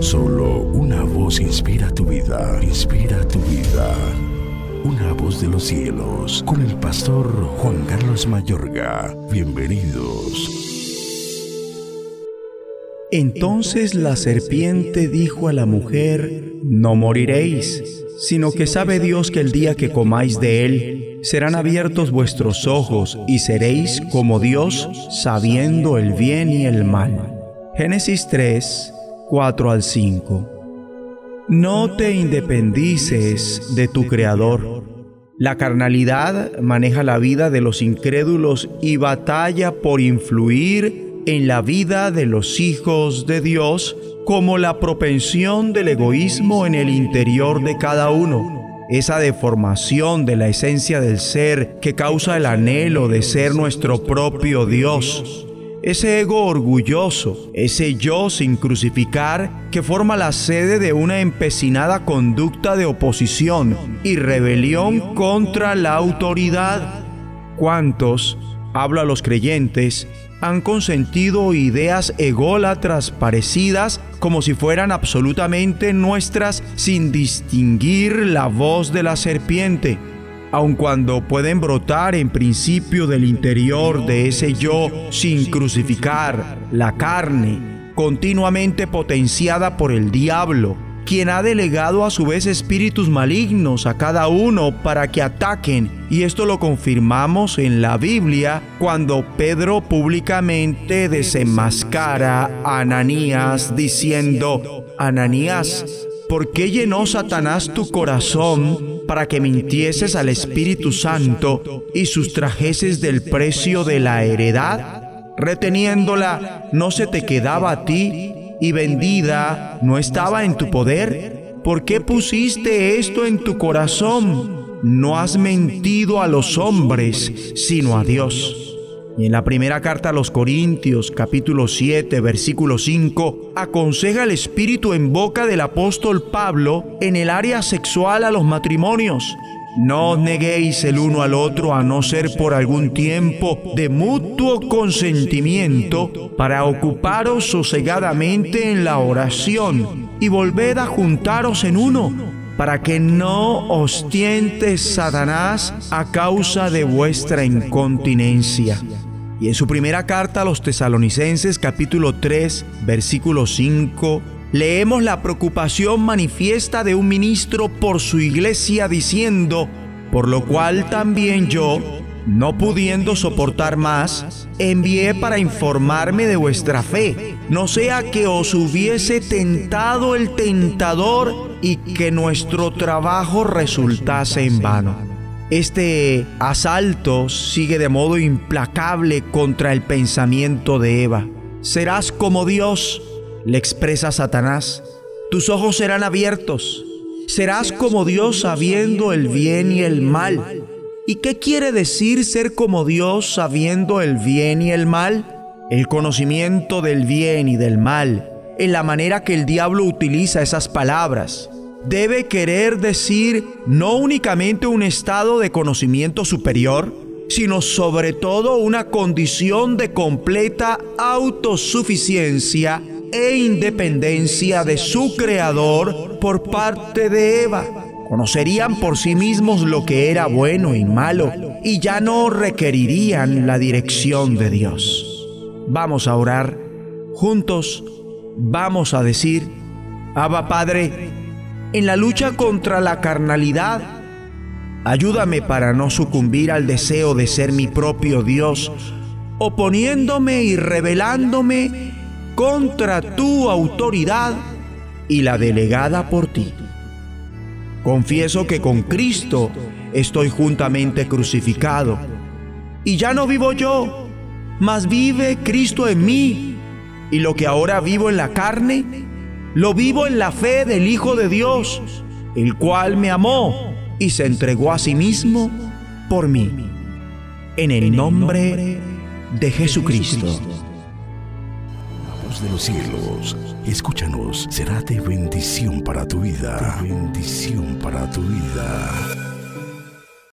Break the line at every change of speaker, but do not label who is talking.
Solo una voz inspira tu vida, inspira tu vida. Una voz de los cielos, con el pastor Juan Carlos Mayorga. Bienvenidos.
Entonces la serpiente dijo a la mujer, no moriréis, sino que sabe Dios que el día que comáis de él, serán abiertos vuestros ojos y seréis como Dios, sabiendo el bien y el mal. Génesis 3, 4 al 5. No te independices de tu Creador. La carnalidad maneja la vida de los incrédulos y batalla por influir en la vida de los hijos de Dios como la propensión del egoísmo en el interior de cada uno. Esa deformación de la esencia del ser que causa el anhelo de ser nuestro propio Dios ese ego orgulloso, ese yo sin crucificar que forma la sede de una empecinada conducta de oposición y rebelión contra la autoridad. ¿Cuántos, hablo a los creyentes, han consentido ideas ególatras parecidas como si fueran absolutamente nuestras sin distinguir la voz de la serpiente? Aun cuando pueden brotar en principio del interior de ese yo sin crucificar la carne, continuamente potenciada por el diablo, quien ha delegado a su vez espíritus malignos a cada uno para que ataquen, y esto lo confirmamos en la Biblia cuando Pedro públicamente desenmascara a Ananías diciendo, Ananías, ¿por qué llenó Satanás tu corazón para que mintieses al Espíritu Santo y sustrajeses del precio de la heredad? Reteniéndola, ¿no se te quedaba a ti y vendida no estaba en tu poder? ¿Por qué pusiste esto en tu corazón? No has mentido a los hombres, sino a Dios. Y en la primera carta a los Corintios, capítulo 7, versículo 5, aconseja el Espíritu en boca del apóstol Pablo en el área sexual a los matrimonios. No os neguéis el uno al otro a no ser por algún tiempo de mutuo consentimiento para ocuparos sosegadamente en la oración y volved a juntaros en uno para que no os tiente Satanás a causa de vuestra incontinencia. Y en su primera carta a los tesalonicenses capítulo 3 versículo 5 leemos la preocupación manifiesta de un ministro por su iglesia diciendo, por lo cual también yo, no pudiendo soportar más, envié para informarme de vuestra fe, no sea que os hubiese tentado el tentador y que nuestro trabajo resultase en vano. Este asalto sigue de modo implacable contra el pensamiento de Eva. Serás como Dios, le expresa Satanás. Tus ojos serán abiertos. Serás como Dios sabiendo el bien y el mal. ¿Y qué quiere decir ser como Dios sabiendo el bien y el mal? El conocimiento del bien y del mal, en la manera que el diablo utiliza esas palabras debe querer decir no únicamente un estado de conocimiento superior, sino sobre todo una condición de completa autosuficiencia e independencia de su creador por parte de Eva. Conocerían por sí mismos lo que era bueno y malo y ya no requerirían la dirección de Dios. Vamos a orar juntos, vamos a decir, Abba Padre, en la lucha contra la carnalidad. Ayúdame para no sucumbir al deseo de ser mi propio Dios, oponiéndome y rebelándome contra tu autoridad y la delegada por ti. Confieso que con Cristo estoy juntamente crucificado y ya no vivo yo, mas vive Cristo en mí y lo que ahora vivo en la carne, lo vivo en la fe del Hijo de Dios, el cual me amó y se entregó a sí mismo por mí. En el nombre de Jesucristo.
La voz de los cielos, escúchanos, será de bendición para tu vida. bendición para tu vida.